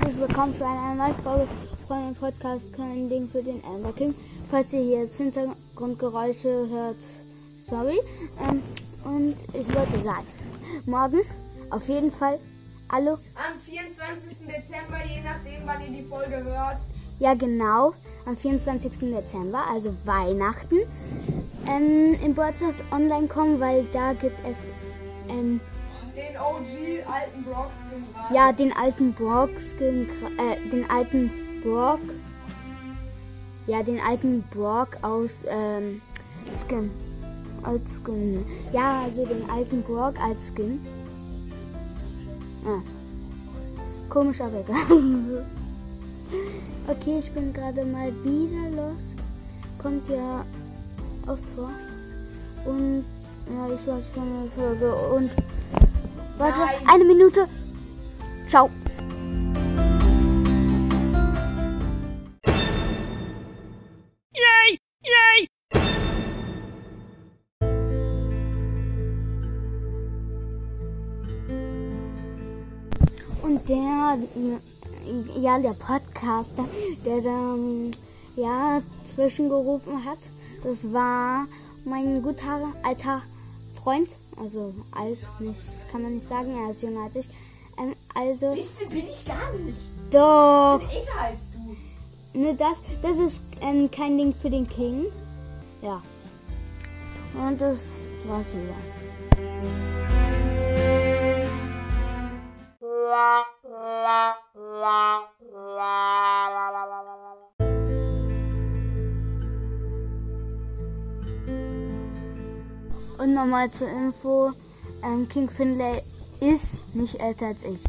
herzlich willkommen zu einer neuen Folge von dem Podcast Kein Ding für den Elmer King. Falls ihr hier jetzt Hintergrundgeräusche hört, sorry. Ähm, und ich wollte sagen, morgen auf jeden Fall, hallo, Am 24. Dezember, je nachdem, wann ihr die Folge hört. ja genau, am 24. Dezember, also Weihnachten, ähm, im Broadcast online kommen, weil da gibt es ähm, Den OG alten Brock Skin gerade. Ja, den alten Brock Skin, äh, den alten Brock, ja, den alten Brock aus ähm, Skin, als Skin. Ja, also den alten Brock als Skin. Ah. Komisch, aber egal. okay, ich bin gerade mal wieder los. Kommt ja oft vor. Und ja, ich weiß von der Folge und Warte, Nein. eine Minute. Ciao. Und der, ja, der Podcaster, der dann, ja, zwischengerufen hat, das war mein guter alter Freund. Also alt, nicht, kann man nicht sagen, er ist jünger als ich. Ähm, also, Wisst ihr, bin ich gar nicht. doch. Ich bin älter als du. Ne, das, das ist ähm, kein Ding für den King. Ja. Und das war's wieder. Und nochmal zur Info, ähm, King Finlay ist nicht älter als ich.